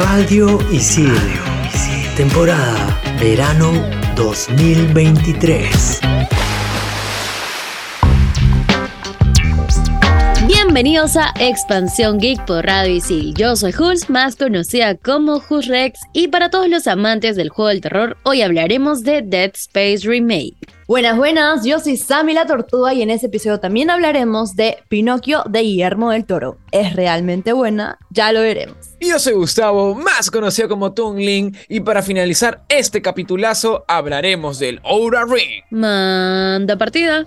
Radio Isil. Temporada Verano 2023. Bienvenidos a Expansión Geek por Radio Isil. Yo soy Jules, más conocida como Rex, y para todos los amantes del juego del terror, hoy hablaremos de Dead Space Remake. Buenas, buenas, yo soy Sammy la Tortuga y en este episodio también hablaremos de Pinocchio de Guillermo del Toro. ¿Es realmente buena? Ya lo veremos. Yo soy Gustavo, más conocido como Tungling, y para finalizar este capitulazo hablaremos del Aura Ring. Manda partida.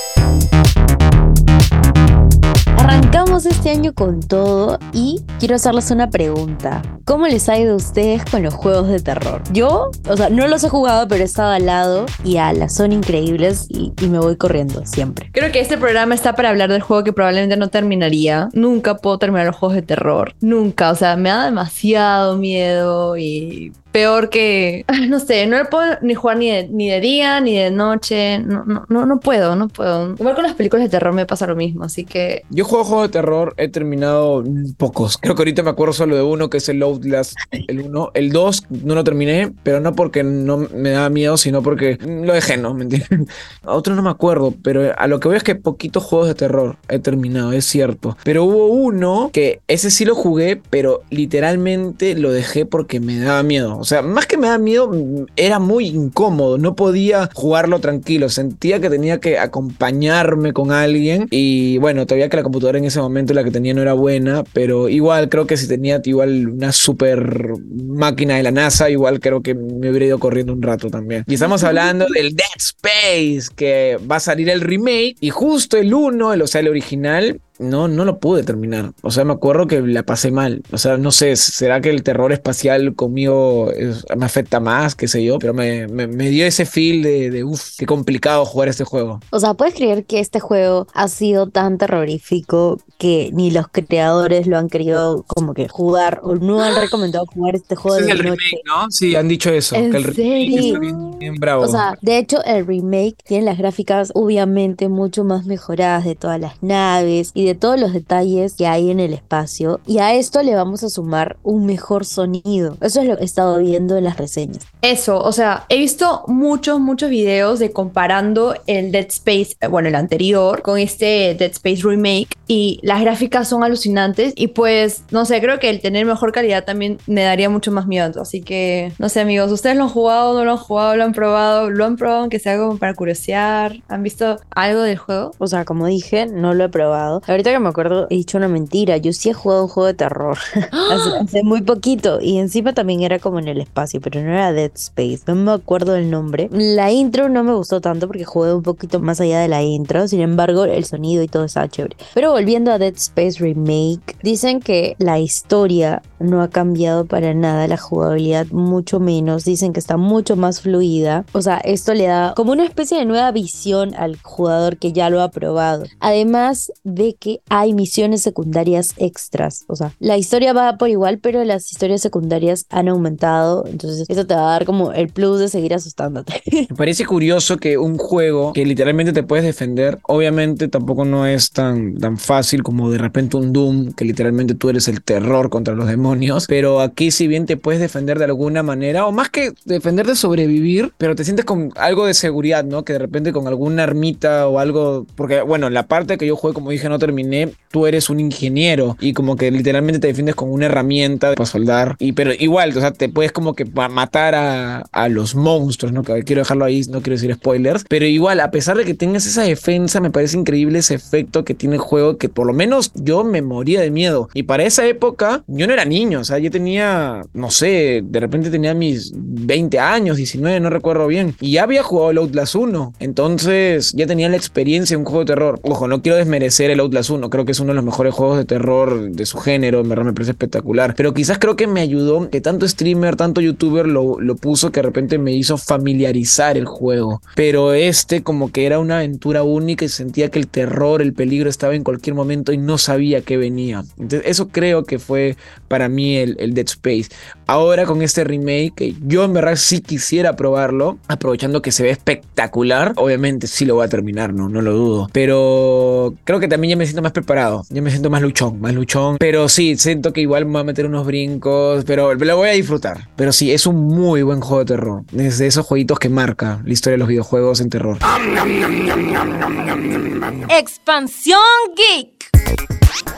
Arrancamos este año con todo y quiero hacerles una pregunta. ¿Cómo les ha ido a ustedes con los juegos de terror? Yo, o sea, no los he jugado, pero he estado al lado y ala, son increíbles y, y me voy corriendo siempre. Creo que este programa está para hablar del juego que probablemente no terminaría. Nunca puedo terminar los juegos de terror. Nunca. O sea, me da demasiado miedo y peor que, no sé, no puedo ni jugar ni de, ni de día ni de noche, no, no, no, no puedo, no puedo. Igual con las películas de terror me pasa lo mismo, así que Yo juego juegos de terror, he terminado pocos. Creo que ahorita me acuerdo solo de uno, que es el Outlast, el 1. El 2 no lo terminé, pero no porque no me daba miedo, sino porque lo dejé, ¿no? ¿Me entiendes? A otro no me acuerdo, pero a lo que veo es que poquitos juegos de terror he terminado, es cierto. Pero hubo uno que ese sí lo jugué, pero literalmente lo dejé porque me daba miedo. O sea, más que me daba miedo, mm, era muy incómodo. No podía jugarlo tranquilo. Sentía que tenía que acompañarme con alguien. Y bueno, todavía que la computadora en ese momento la que tenía no era buena. Pero igual creo que si tenía igual una super máquina de la NASA, igual creo que me hubiera ido corriendo un rato también. Y estamos hablando del Dead Space, que va a salir el remake. Y justo el 1, el, o sea, el original, no, no lo pude terminar. O sea, me acuerdo que la pasé mal. O sea, no sé, ¿será que el terror espacial conmigo es- me afecta más, qué sé yo? Pero me, me- me dio ese feel de, de uff, qué complicado jugar este juego. O sea, ¿puedes creer que este juego ha sido tan terrorífico que ni los creadores lo han querido como que jugar o no han recomendado jugar este juego Ese es de el noche? remake, ¿no? Sí, han dicho eso. ¿En que el remake serio? está bien, bien bravo. O sea, de hecho, el remake tiene las gráficas obviamente mucho más mejoradas de todas las naves y de todos los detalles que hay en el espacio. Y a esto le vamos a sumar un mejor sonido. Eso es lo que he estado viendo en las reseñas. Eso, o sea, he visto muchos, muchos videos de comparando el Dead Space, bueno, el anterior, con este Dead Space Remake y las gráficas son alucinantes y pues, no sé, creo que el tener mejor calidad también me daría mucho más miedo. Así que, no sé amigos, ¿ustedes lo han jugado, no lo han jugado, lo han probado? ¿Lo han probado aunque sea como para curiosear? ¿Han visto algo del juego? O sea, como dije, no lo he probado. Ahorita que me acuerdo, he dicho una mentira. Yo sí he jugado un juego de terror hace, hace muy poquito. Y encima también era como en el espacio, pero no era Dead Space. No me acuerdo el nombre. La intro no me gustó tanto porque jugué un poquito más allá de la intro. Sin embargo, el sonido y todo estaba chévere. Pero volviendo a Dead Space Remake, dicen que la historia no ha cambiado para nada. La jugabilidad mucho menos. Dicen que está mucho más fluida. O sea, esto le da como una especie de nueva visión al jugador que ya lo ha probado. Además de que hay misiones secundarias extras. O sea, la historia va por igual, pero las historias secundarias han aumentado. Entonces, eso te va a dar como el plus de seguir asustándote. Me parece curioso que un juego que literalmente te puedes defender, obviamente tampoco no es tan, tan fácil como de repente un Doom, que literalmente tú eres el terror contra los demonios, pero aquí si bien te puedes defender de alguna manera, o más que defender de sobrevivir, pero te sientes con algo de seguridad, ¿no? Que de repente con alguna armita o algo, porque bueno, la parte que yo jugué, como dije, no terminé, tú eres un ingeniero y como que literalmente te defiendes con una herramienta para soldar, y pero igual, o sea, te puedes como que matar a, los monstruos, ¿no? Quiero dejarlo ahí, no quiero decir spoilers, pero igual, a pesar de que tengas esa defensa, me parece increíble ese efecto que tiene el juego, que por lo menos yo me moría de miedo. Y para esa época, yo no era niño, o sea, yo tenía, no sé, de repente tenía mis 20 años, 19, no recuerdo bien, y ya había jugado el Outlast 1, entonces ya tenía la experiencia en un juego de terror. Ojo, no quiero desmerecer el Outlast Us 1. Creo que es uno de los mejores juegos de terror de su género. Me parece espectacular. Pero quizás creo que me ayudó que tanto streamer, tanto youtuber lo, lo puso que de repente me hizo familiarizar el juego. Pero este como que era una aventura única y sentía que el terror, el peligro estaba en cualquier momento y no sabía que venía. Entonces eso creo que fue para mí el, el Dead Space. Ahora con este remake, que yo en verdad sí quisiera probarlo, aprovechando que se ve espectacular, obviamente sí lo voy a terminar, no, no lo dudo. Pero creo que también ya me siento más preparado, ya me siento más luchón, más luchón. Pero sí, siento que igual me voy a meter unos brincos, pero lo voy a disfrutar. Pero sí, es un muy buen juego de terror. Es de esos jueguitos que marca la historia de los videojuegos en terror. Expansión Geek.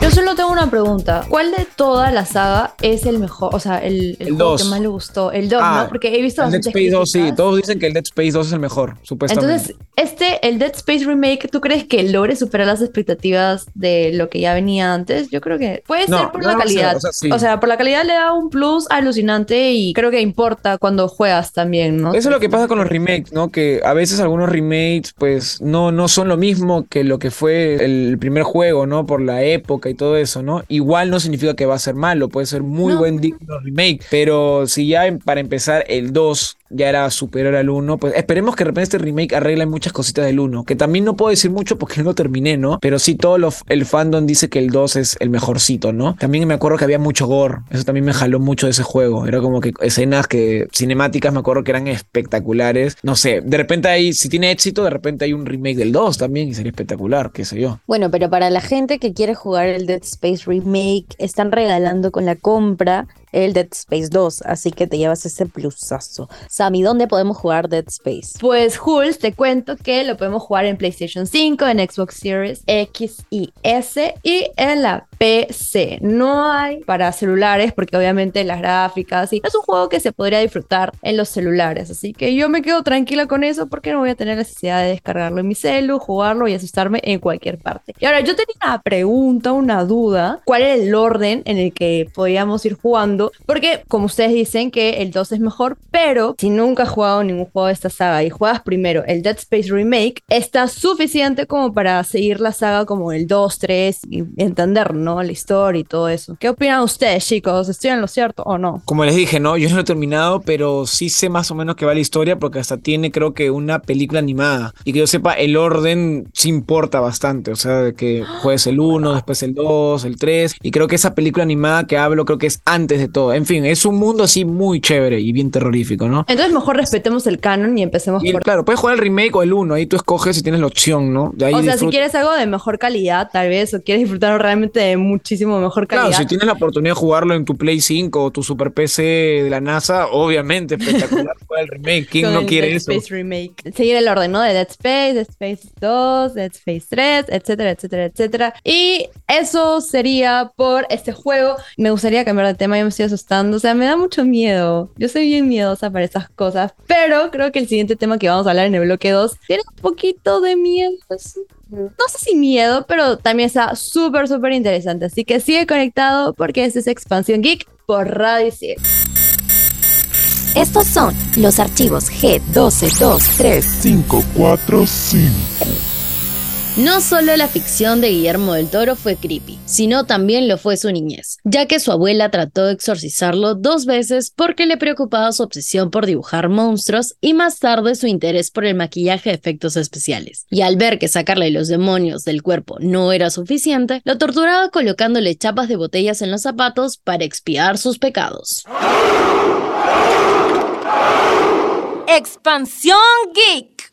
Yo solo tengo una pregunta. ¿Cuál de toda la saga es el mejor? O sea, el, el El juego que más le gustó. El 2, Ah, ¿no? Porque he visto El Dead Space 2, sí, todos dicen que el Dead Space 2 es el mejor, supuestamente. Entonces, este, el Dead Space Remake, ¿tú crees que logre superar las expectativas de lo que ya venía antes? Yo creo que puede No, ser por no la ser, calidad. o sea, sí. O sea, por la calidad le da un plus alucinante y creo que importa cuando juegas también, ¿no? Eso es lo que pasa con los remakes, ¿no? Que a veces algunos remakes, pues, no, no son lo mismo que lo que fue el primer juego, ¿no? Por la época y todo eso, ¿no? Igual no significa que va a ser malo, puede ser muy No. buen digno remake, pero si ya em- para empezar el 2 ya era superior al 1, pues esperemos que de repente este remake arregle muchas cositas del 1, que también no puedo decir mucho porque no terminé, ¿no? Pero sí todo lo- el fandom dice que el 2 es el mejorcito, ¿no? También me acuerdo que había mucho gore, eso también me jaló mucho de ese juego, era como que escenas que cinemáticas me acuerdo que eran espectaculares, no sé, de repente hay, si tiene éxito, de repente hay un remake del 2 también y sería espectacular, qué sé yo. Bueno, pero para la gente que quiere jugar el Dead Space Remake, están regalando con la compra el Dead Space 2, así que te llevas ese plusazo. Sammy, ¿dónde podemos jugar Dead Space? Pues, Jules, te cuento que lo podemos jugar en PlayStation 5, en Xbox Series X y S y en la PC. No hay para celulares porque obviamente las gráficas y es un juego que se podría disfrutar en los celulares. Así que yo me quedo tranquila con eso porque no voy a tener necesidad de descargarlo en mi celu, jugarlo y asustarme en cualquier parte. Y ahora yo tenía una pregunta, una duda. ¿Cuál era el orden en el que podíamos ir jugando? Porque como ustedes dicen que el 2 es mejor, pero si nunca has jugado ningún juego de esta saga y juegas primero el Dead Space Remake, está suficiente como para seguir la saga como el 2, 3 y entender, ¿no? La historia y todo eso. ¿Qué opinan ustedes, chicos? ¿Estoy en lo cierto o no? Como les dije, no, yo no lo he terminado, pero sí sé más o menos que va la historia porque hasta tiene creo que una película animada. Y que yo sepa, el orden sí importa bastante, o sea, de que juegues el 1, después el 2, el 3. Y creo que esa película animada que hablo creo que es antes de todo. En fin, es un mundo así muy chévere y bien terrorífico, ¿no? Entonces mejor respetemos el canon y empecemos Y por... claro, puedes jugar el remake o el 1, ahí tú escoges si tienes la opción, ¿no? De ahí O sea, si quieres algo de mejor calidad, tal vez, o quieres disfrutar realmente de muchísimo mejor calidad. Claro, si tienes la oportunidad de jugarlo en tu Play 5 o tu Super PC de la NASA, obviamente espectacular juega el remake. ¿Quién con no el quiere Dead eso? Space Remake. Seguir el orden, ¿no? De Dead Space, Dead Space 2, Dead Space 3, etcétera, etcétera, etcétera. Y eso sería por este juego. Me gustaría cambiar de tema, yo me estoy asustando. O sea, me da mucho miedo. Yo soy bien miedosa para esas cosas. Pero creo que el siguiente tema que vamos a hablar en el bloque 2 tiene un poquito de miedo. Es- No sé si miedo, pero también está súper, súper interesante. Así que sigue conectado porque este es Expansión Geek por Radio Isil. Estos son los archivos G12235. 545. No solo la ficción de Guillermo del Toro fue creepy, sino también lo fue su niñez, ya que su abuela trató de exorcizarlo dos veces porque le preocupaba su obsesión por dibujar monstruos y más tarde su interés por el maquillaje de efectos especiales. Y al ver que sacarle los demonios del cuerpo no era suficiente, lo torturaba colocándole chapas de botellas en los zapatos para expiar sus pecados. Expansión Geek.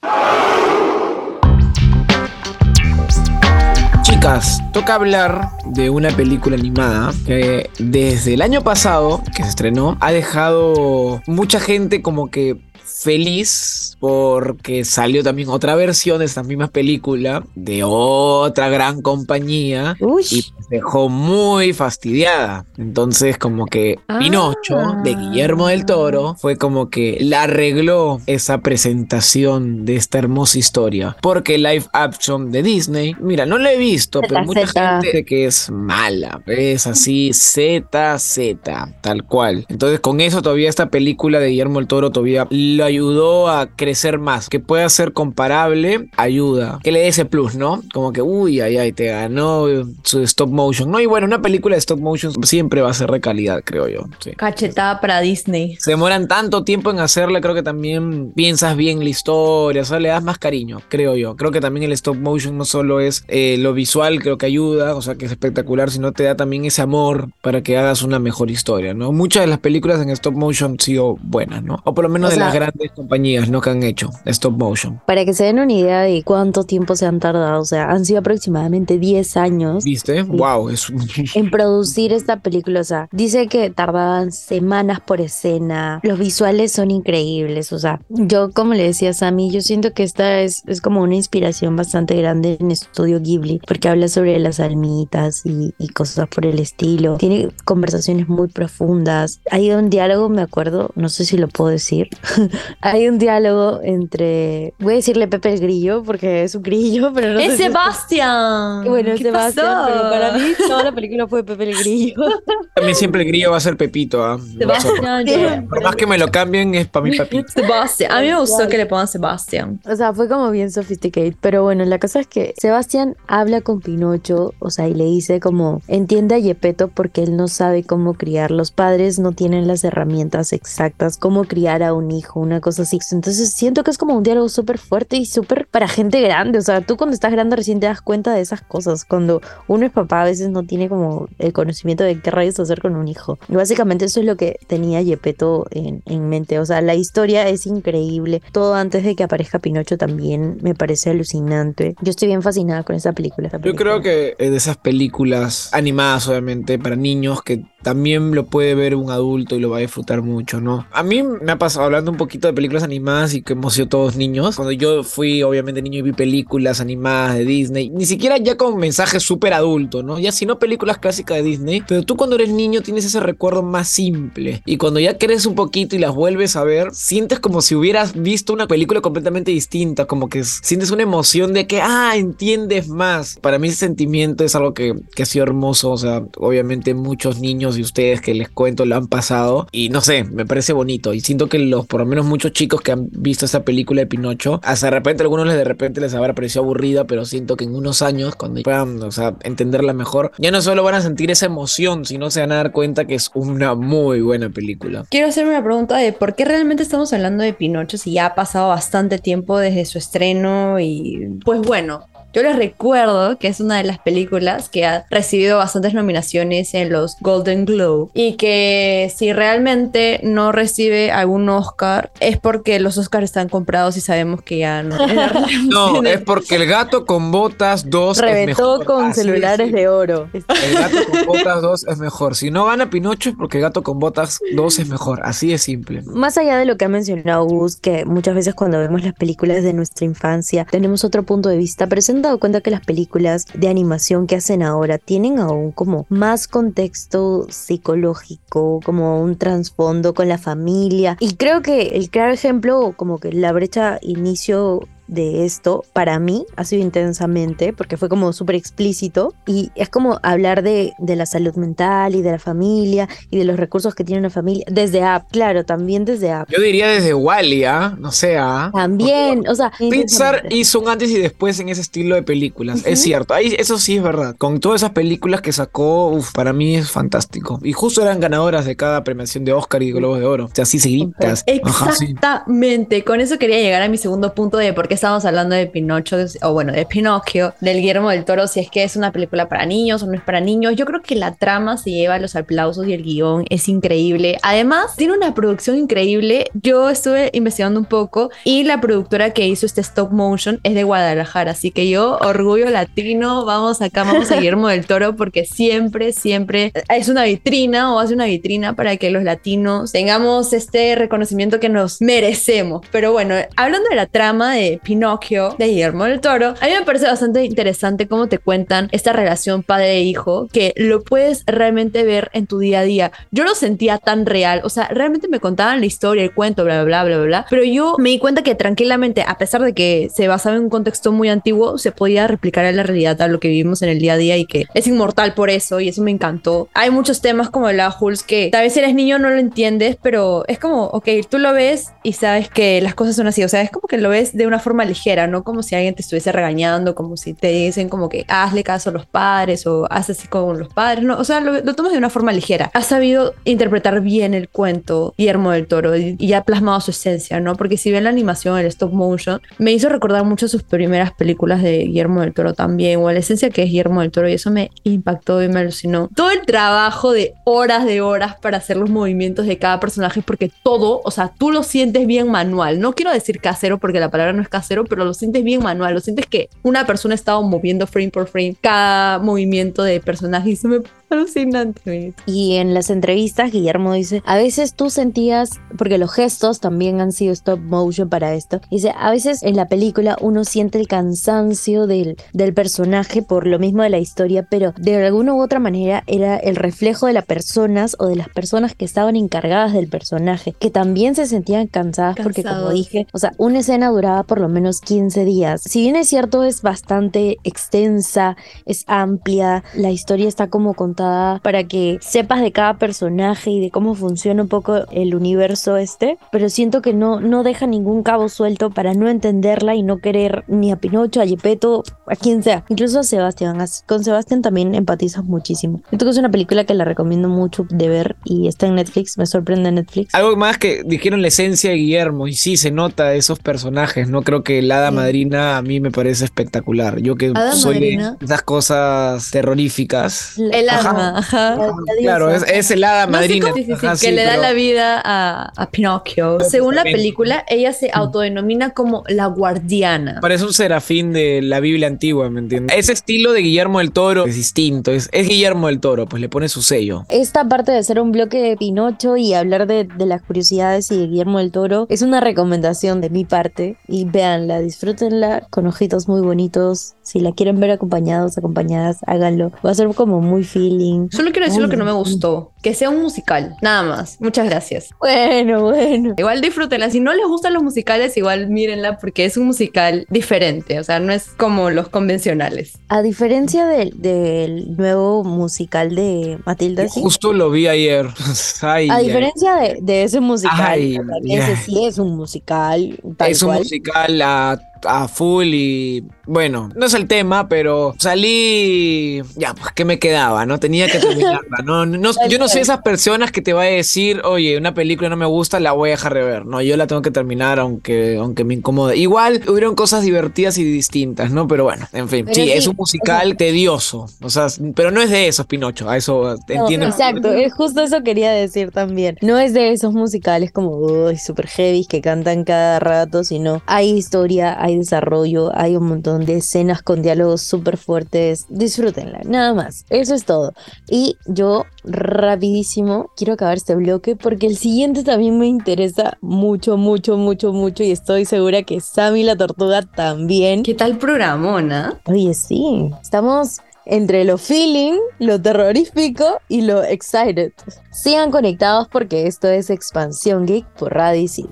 Toca hablar de una película animada que desde el año pasado, que se estrenó, ha dejado mucha gente como que feliz porque salió también otra versión de esta misma película de otra gran compañía Uy. y dejó muy fastidiada. Entonces como que Pinocho Ah. de Guillermo del Toro fue como que la arregló esa presentación de esta hermosa historia. Porque live action de Disney, mira, no la he visto, pero mucha gente dice que es mala. Es así, Z, Z, tal cual. Entonces con eso todavía esta película de Guillermo del Toro todavía lo ayudó a crecer más. Que pueda ser comparable, ayuda. Que le dé ese plus, ¿no? Como que, uy, ay, ay, te ganó su stop motion. No, y bueno, una película de stop motion siempre va a ser de calidad, creo yo. Sí. Cachetada para Disney. Se demoran tanto tiempo en hacerla, creo que también piensas bien la historia, o sea, le das más cariño, creo yo. Creo que también el stop motion no solo es eh, lo visual, creo que ayuda, o sea, que es espectacular, sino te da también ese amor para que hagas una mejor historia, ¿no? Muchas de las películas en stop motion han sido buenas, ¿no? O por lo menos O de sea- las grandes compañías, ¿no? Que han hecho stop motion. Para que se den una idea de cuánto tiempo se han tardado, o sea, han sido aproximadamente 10 años ¿Viste? Wow, es un... en producir esta película. O sea, dice que tardaban semanas por escena. Los visuales son increíbles. O sea, yo, como le decía a Sammy, yo siento que esta es, es como una inspiración bastante grande en Estudio Ghibli, porque habla sobre las almitas y, y cosas por el estilo. Tiene conversaciones muy profundas. Hay un diálogo, me acuerdo, no sé si lo puedo decir. Hay un diálogo entre, voy a decirle Pepe el Grillo, porque es un grillo, pero no sé ¡Es si- Sebastián! Bueno, ¿Qué Sebastián, pasó? pero para mí toda la película fue Pepe el Grillo. También siempre el grillo va a ser Pepito, ¿ah? Sebastián, ya. Por más que me lo cambien, es para mi Pepito. Sebastián. A mí me gustó que le pongan Sebastián. O sea, fue como bien sophisticated. Pero bueno, la cosa es que Sebastián habla con Pinocho, o sea, y le dice como, entiende a Yepeto porque él no sabe cómo criar. Los padres no tienen las herramientas exactas, cómo criar a un hijo, una cosa así. Entonces siento que es como un diálogo súper fuerte y súper para gente grande. O sea, tú cuando estás grande recién te das cuenta de esas cosas. Cuando uno es papá a veces no tiene como el conocimiento de qué rayos hacer con un hijo. Y básicamente eso es lo que tenía Yepeto en, en mente. O sea, la historia es increíble. Todo antes de que aparezca Pinocho también me parece alucinante. Yo estoy bien fascinada con esa película. esa Yo película. creo que es de esas películas animadas, obviamente, para niños que también lo puede ver un adulto y lo va a disfrutar mucho, ¿no? A mí me ha pasado hablando un poquito de películas animadas y que hemos sido todos niños. Cuando yo fui, obviamente, niño y vi películas animadas de Disney, ni siquiera ya con mensaje súper adulto, ¿no? Ya sino películas clásicas de Disney, pero tú cuando eres niño tienes ese recuerdo más simple y cuando ya crees un poquito y las vuelves a ver, sientes como si hubieras visto una película completamente distinta, como que sientes una emoción de que, ah, entiendes más. Para mí ese sentimiento es algo que, que ha sido hermoso, o sea, obviamente muchos niños y ustedes que les cuento lo han pasado y no sé, me parece bonito y siento que los, por lo menos muchos chicos que han visto esta película de Pinocho, hasta de repente algunos les de repente les habrá parecido aburrida, pero siento que en unos años, cuando puedan, o sea, entenderla mejor, ya no solo van a sentir esa emoción, sino se van a dar cuenta que es una muy buena película. Quiero hacerme una pregunta de por qué realmente estamos hablando de Pinocho si ya ha pasado bastante tiempo desde su estreno y pues bueno. Yo les recuerdo que es una de las películas que ha recibido bastantes nominaciones en los Golden Globe y que si realmente no recibe algún Oscar es porque los Oscars están comprados y sabemos que ya no. No, es porque el gato con botas 2 es Reventó mejor. con Así celulares es. de oro. El gato con botas 2 es mejor. Si no gana Pinocho es porque el gato con botas 2 es mejor. Así de simple. Más allá de lo que ha mencionado Gus, que muchas veces cuando vemos las películas de nuestra infancia tenemos otro punto de vista, pero han dado cuenta que las películas de animación que hacen ahora tienen aún como más contexto psicológico, como un trasfondo con la familia. Y creo que el claro ejemplo, como que la brecha inicio de esto para mí ha sido intensamente porque fue como súper explícito y es como hablar de, de la salud mental y de la familia y de los recursos que tiene una familia desde app, claro, también desde app. Yo diría desde Wally, ¿ah? No sé, ¿ah? También, o sea, Pixar hizo un antes y después en ese estilo de películas. Es Ujú. cierto, ahí, eso sí es verdad. Con todas esas películas que sacó, uf, para mí es fantástico. Y justo eran ganadoras de cada premiación de Oscar y Globos de Oro. O sea, sí seguiditas. Ajá, sí. Exactamente, con eso quería llegar a mi segundo punto de por qué estamos hablando de Pinocho, o bueno, de Pinocchio, del Guillermo del Toro, si es que es una película para niños o no es para niños. Yo creo que la trama se lleva los aplausos y el guion es increíble. Además, tiene una producción increíble. Yo estuve investigando un poco y la productora que hizo este stop motion es de Guadalajara, así que yo, orgullo latino, vamos acá, vamos a Guillermo del Toro porque siempre, siempre es una vitrina o hace una vitrina para que los latinos tengamos este reconocimiento que nos merecemos. Pero bueno, hablando de la trama de Pinocchio de Guillermo del Toro, a mí me parece bastante interesante cómo te cuentan esta relación padre-hijo, que lo puedes realmente ver en tu día a día. Yo lo sentía tan real, o sea, realmente me contaban la historia, el cuento, bla, bla, bla, bla, bla, pero yo me di cuenta que tranquilamente, a pesar de que se basaba en un contexto muy antiguo, se podía replicar en la realidad a lo que vivimos en el día a día y que es inmortal por eso, y eso me encantó. Hay muchos temas como el Hulk que tal vez eres niño no lo entiendes, pero es como, ok, tú lo ves y sabes que las cosas son así, o sea, es como que lo ves de una forma ligera, no como si alguien te estuviese regañando, como si te dicen como que hazle caso a los padres o haz así con los padres, no, o sea, lo, lo tomas de una forma ligera. Ha sabido interpretar bien el cuento Guillermo del Toro y, ha plasmado su esencia, ¿no? Porque si ven la animación, el stop motion, me hizo recordar mucho sus primeras películas de Guillermo del Toro también, o la esencia que es Guillermo del Toro, y eso me impactó y me alucinó. Todo el trabajo de horas de horas para hacer los movimientos de cada personaje, porque todo, o sea, tú lo sientes bien manual. No quiero decir casero porque la palabra no es casero, pero lo sientes bien manual. Lo sientes que una persona estaba moviendo frame por frame cada movimiento de personaje y se me alucinante. Y en las entrevistas, Guillermo dice, a veces tú sentías, porque los gestos también han sido stop motion para esto, dice, a veces en la película uno siente el cansancio del, del personaje por lo mismo de la historia, pero de alguna u otra manera era el reflejo de las personas o de las personas que estaban encargadas del personaje, que también se sentían cansadas porque como dije, o sea, una escena duraba por lo menos 15 días. Si bien es cierto, es bastante extensa, es amplia, la historia está como contada para que sepas de cada personaje y de cómo funciona un poco el universo este, pero siento que no, no deja ningún cabo suelto para no entenderla y no querer ni a Pinocho, a Gepetto, a quien sea, incluso a Sebastián. As- Con Sebastián también empatizas muchísimo. Siento que es una película que la recomiendo mucho de ver y está en Netflix, me sorprende Netflix. Algo más que dijeron la esencia de Guillermo, y sí, se nota esos personajes, ¿no? Creo que el hada Sí. madrina a mí me parece espectacular. Yo que Hada soy madrina. de esas cosas terroríficas. El Ajá. ajá. Claro, es, es el hada No sé madrina. cómo- sí, sí, sí, Ajá, que sí, le da pero- la vida a, a Pinocchio. Según la película, ella se autodenomina como la guardiana. Parece un serafín de la Biblia antigua, ¿me entiendes? Ese estilo de Guillermo del Toro es distinto, es, es Guillermo del Toro, pues le pone su sello. Esta parte de ser un bloque de Pinocho y hablar de, de las curiosidades y de Guillermo del Toro es una recomendación de mi parte. Y véanla, disfrútenla con ojitos muy bonitos. Si la quieren ver acompañados, acompañadas, háganlo. Va a ser como muy feeling. Solo quiero decir lo que no me gustó. Que sea un musical. Nada más. Muchas gracias. Bueno, bueno. Igual disfrútenla. Si no les gustan los musicales, igual mírenla porque es un musical diferente. O sea, no es como los convencionales. A diferencia del, del nuevo musical de Matilda, sí. Justo lo vi ayer. Ay, A diferencia de, de ese musical, Ay, ese sí es un musical, tal es un cual. musical a, a full y bueno, no es el tema, pero salí, ya, pues, ¿qué me quedaba? No tenía que terminarla. No, no, yo no soy esas personas que te va a decir, oye, una película no me gusta, la voy a dejar de ver. No, yo la tengo que terminar aunque, aunque me incomode. Igual hubieron cosas divertidas y distintas, ¿no? Pero bueno, en fin, sí, sí, es un o musical tedioso, o sea, pero no es de esos, Pinocho, a eso te No, entiendes. exacto, es justo eso quería decir también. No es de esos musicales como uy, super heavy que cantan cada rato, sino hay historia, hay desarrollo, hay un montón de escenas con diálogos súper fuertes. Disfrútenla, nada más. Eso es todo. Y yo rapidísimo quiero acabar este bloque porque el siguiente también me interesa mucho, mucho, mucho, mucho y estoy segura que Sammy la Tortuga también. ¿Qué tal programona? Oye, sí, estamos entre lo feeling, lo terrorífico y lo excited. Sigan conectados porque esto es Expansión Geek por Radicil.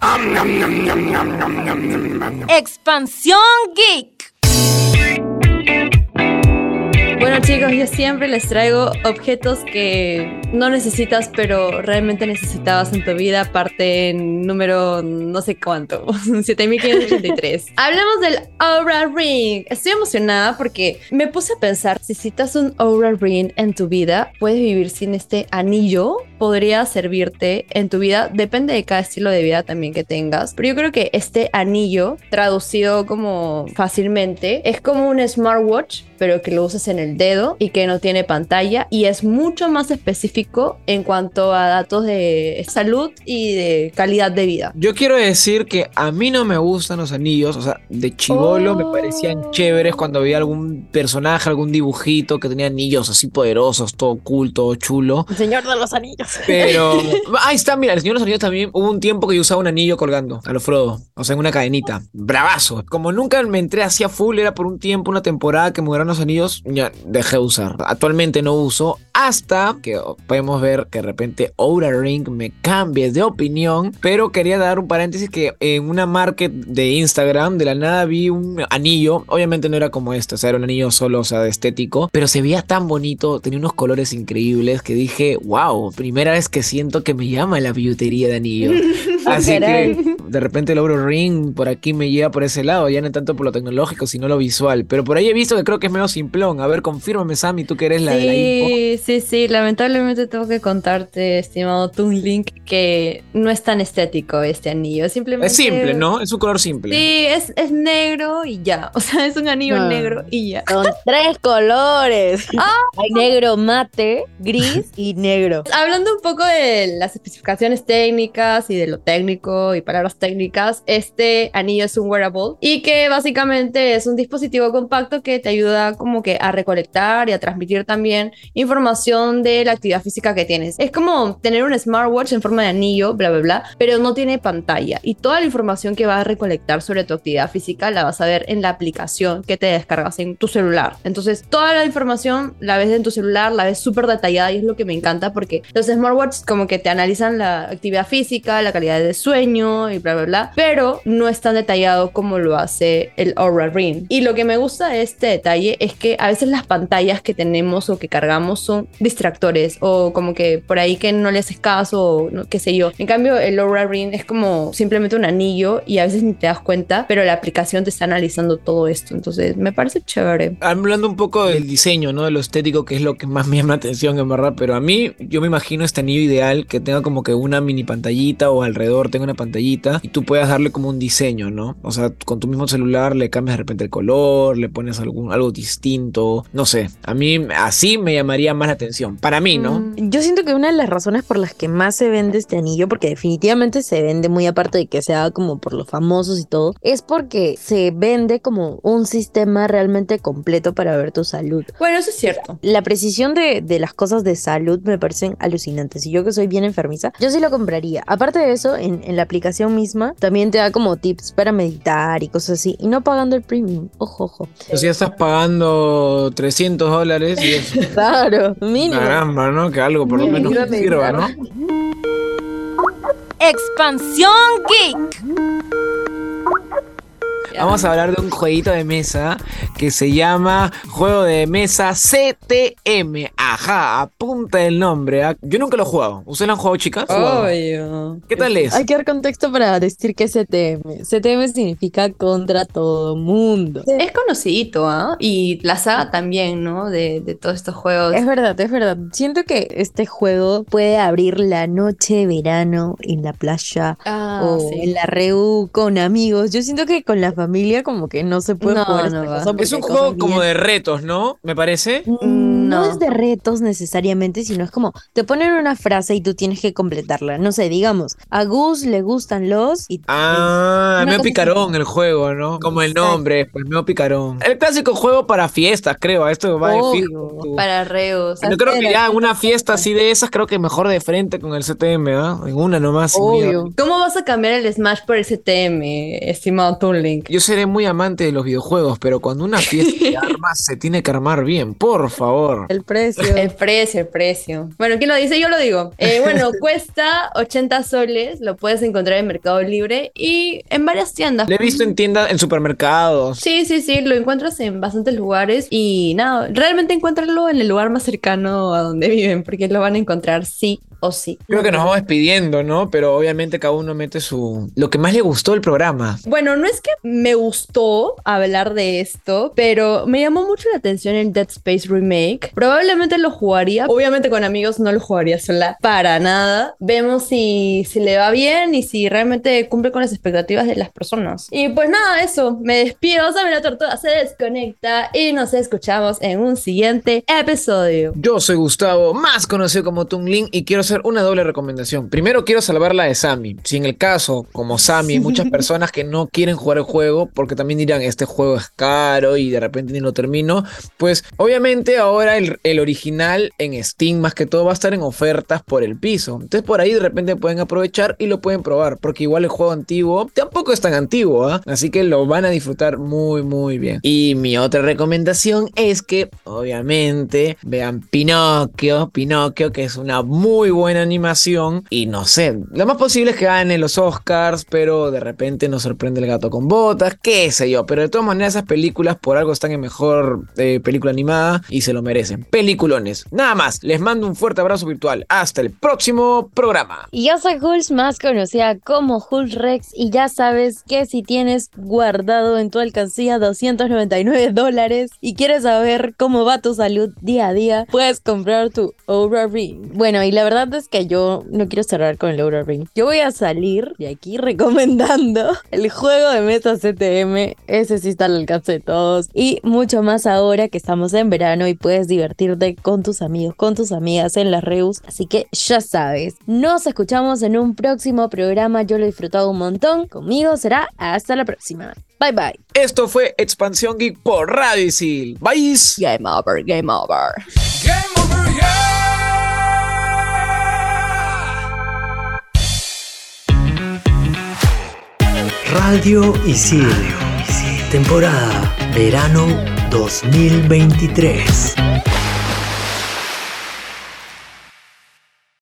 Expansión Geek. Chicos, yo siempre les traigo objetos que no necesitas, pero realmente necesitabas en tu vida, parte número no sé cuánto, 7583. Hablemos del Aura Ring. Estoy emocionada porque me puse a pensar, si necesitas un Aura Ring en tu vida, puedes vivir sin este anillo, podría servirte en tu vida, depende de cada estilo de vida también que tengas, pero yo creo que este anillo, traducido como fácilmente, es como un smartwatch pero que lo uses en el dedo y que no tiene pantalla y es mucho más específico en cuanto a datos de salud y de calidad de vida. Yo quiero decir que a mí no me gustan los anillos, o sea, de chivolo me Oh. parecían chéveres cuando veía algún personaje, algún dibujito que tenía anillos así poderosos, todo cool, todo chulo. El Señor de los Anillos. Pero ahí está, mira, el Señor de los Anillos también hubo un tiempo que yo usaba un anillo colgando a lo Frodo, o sea, en una cadenita. Bravazo. Como nunca me entré así a full, era por un tiempo, una temporada que me duraron los anillos, ya dejé de usar. Actualmente no uso hasta que podemos ver que de repente Oura Ring me cambie de opinión, pero quería dar un paréntesis que en una market de Instagram de la nada vi un anillo, obviamente no era como este, o sea, era un anillo solo, o sea, de estético, pero se veía tan bonito, tenía unos colores increíbles que dije, wow, primera vez que siento que me llama la billutería de anillo. Así que de repente el Ouro Ring por aquí me lleva por ese lado, ya no tanto por lo tecnológico, sino lo visual. Pero por ahí he visto que creo que es medio simplón. A ver, confírmame, Sammy, tú que eres la de la info. Sí, sí, lamentablemente tengo que contarte, estimado Toon Link, que no es tan estético este anillo, simplemente... Es simple, ¿no? Es un color simple. Sí, es, es negro y ya, o sea, es un anillo Ah. negro y ya. Son tres colores. Ah. Hay negro mate, gris y negro. Hablando un poco de las especificaciones técnicas y de lo técnico y palabras técnicas, este anillo es un wearable y que básicamente es un dispositivo compacto que te ayuda como que a recolectar y a transmitir también información de la actividad física que tienes. Es como tener un smartwatch en forma de anillo, bla, bla, bla, pero no tiene pantalla y toda la información que vas a recolectar sobre tu actividad física la vas a ver en la aplicación que te descargas en tu celular. Entonces, toda la información la ves en tu celular, la ves súper detallada y es lo que me encanta porque los smartwatches como que te analizan la actividad física, la calidad de sueño y bla, bla, bla, pero no es tan detallado como lo hace el Aura Ring. Y lo que me gusta de este detalle es que a veces las pantallas que tenemos o que cargamos son distractores o como que por ahí que no le haces caso o no, qué sé yo. En cambio, el Aura Ring es como simplemente un anillo y a veces ni te das cuenta, pero la aplicación te está analizando todo esto. Entonces, me parece chévere. Hablando un poco del diseño, ¿no? De lo estético, que es lo que más me llama la atención, en verdad. Pero a mí, yo me imagino este anillo ideal que tenga como que una mini pantallita o alrededor tenga una pantallita y tú puedas darle como un diseño, ¿no? O sea, con tu mismo celular le cambias de repente el color, le pones algún, algo distinto. No sé. A mí así me llamaría más la atención. Para mí, ¿no? Mm. Yo siento que una de las razones por las que más se vende este anillo, porque definitivamente se vende muy aparte de que sea como por los famosos y todo, es porque se vende como un sistema realmente completo para ver tu salud. Bueno, eso es cierto. La precisión de, de las cosas de salud me parecen alucinantes. Y yo que soy bien enfermiza, yo sí lo compraría. Aparte de eso, en, en la aplicación misma también te da como tips para meditar y cosas así. Y no pagando el premium. Ojo, ojo. O sea, ya estás pagando 300 dólares y es Claro, mínimo. caramba, ¿no? Que algo por lo menos sirva, ¿no? Expansión Geek. Vamos a hablar de un jueguito de mesa que se llama Juego de Mesa CTM. Ajá, apunta el nombre. ¿ah? Yo nunca lo he jugado. ¿Ustedes lo han jugado, chicas? Obvio. ¿Qué tal es? Hay que dar contexto para decir que es CTM. CTM significa contra todo mundo. Es conocidito, ¿ah? Y la saga también, ¿no? De, de todos estos juegos. Es verdad, es verdad. Siento que este juego puede abrir la noche de verano en la playa Ah, o sí. en la reu con amigos. Yo siento que con la familia como que no se puede No, jugar no esta cosa Es un juego como de retos, ¿no? Me parece. Mm, No No. es de retos necesariamente, sino es como te ponen una frase y tú tienes que completarla. No sé, digamos, a Gus le gustan los y Ah, cosa picarón el juego, ¿no? Como el nombre, pues medio picarón. El clásico juego para fiestas, creo. Esto va de Obvio. fijo. tú. Para reos. Yo creo que ya en una fiesta así de esas, creo que mejor de frente con el CTM, ¿ah? En una nomás. obvio. ¿Cómo vas a cambiar el Smash por el CTM, estimado Toon Link? Yo seré muy amante de los videojuegos, pero cuando una fiesta se arma, se tiene que armar bien, por favor. El precio. El precio, el precio. Bueno, ¿quién lo dice? Yo lo digo. Eh, bueno, cuesta 80 soles, lo puedes encontrar en Mercado Libre y en varias tiendas. Lo he visto en tiendas, en supermercados. Sí, sí, sí, lo encuentras en bastantes lugares y nada, realmente encuéntralo en el lugar más cercano a donde viven, porque lo van a encontrar sí o sí. Creo que nos vamos despidiendo, ¿no? Pero obviamente cada uno mete su... Lo que más le gustó del programa. Bueno, no es que me gustó hablar de esto, pero me llamó mucho la atención el Dead Space Remake Probablemente lo jugaría. Obviamente con amigos no lo jugaría sola para nada. Vemos si, si le va bien y si realmente cumple con las expectativas de las personas. Y pues nada, eso. Me despido. Sammy la Tortuga se desconecta y nos escuchamos en un siguiente episodio. Yo soy Gustavo, más conocido como Tungling, y quiero hacer una doble recomendación. Primero, quiero salvar la de Sammy. Si en el caso, como Sammy, hay muchas personas que no quieren jugar el juego porque también dirán, este juego es caro y de repente ni lo termino, pues obviamente ahora el, original en Steam más que todo va a estar en ofertas por el piso. Entonces por ahí de repente pueden aprovechar y lo pueden probar, porque igual el juego antiguo tampoco es tan antiguo, ¿ah? así que lo van a disfrutar muy muy bien. Y mi otra recomendación es que obviamente vean Pinocchio, Pinocchio que es una muy buena animación y no sé, lo más posible es que gane los Oscars, pero de repente nos sorprende el gato con botas, qué sé yo, pero de todas maneras esas películas por algo están en mejor eh, película animada y se lo merecen. Peliculones. Nada más, les mando un fuerte abrazo virtual. Hasta el próximo programa. Y yo soy Hulz, más conocida como Hulz Rex, y ya sabes que si tienes guardado en tu alcancía 299 dólares y quieres saber cómo va tu salud día a día, puedes comprar tu Aura Ring. Bueno, y la verdad es que yo no quiero cerrar con el Aura Ring. Yo voy a salir de aquí recomendando el juego de mesa CTM. Ese sí está al alcance de todos. Y mucho más ahora que estamos en verano y puedes con tus amigos, con tus amigas en las Reus. Así que ya sabes. Nos escuchamos en un próximo programa. Yo lo he disfrutado un montón. Conmigo será hasta la próxima. Bye bye. Esto fue Expansión Geek por Radio Isil. Bye. Game over, game over. Radio Isil. Temporada Verano 2023.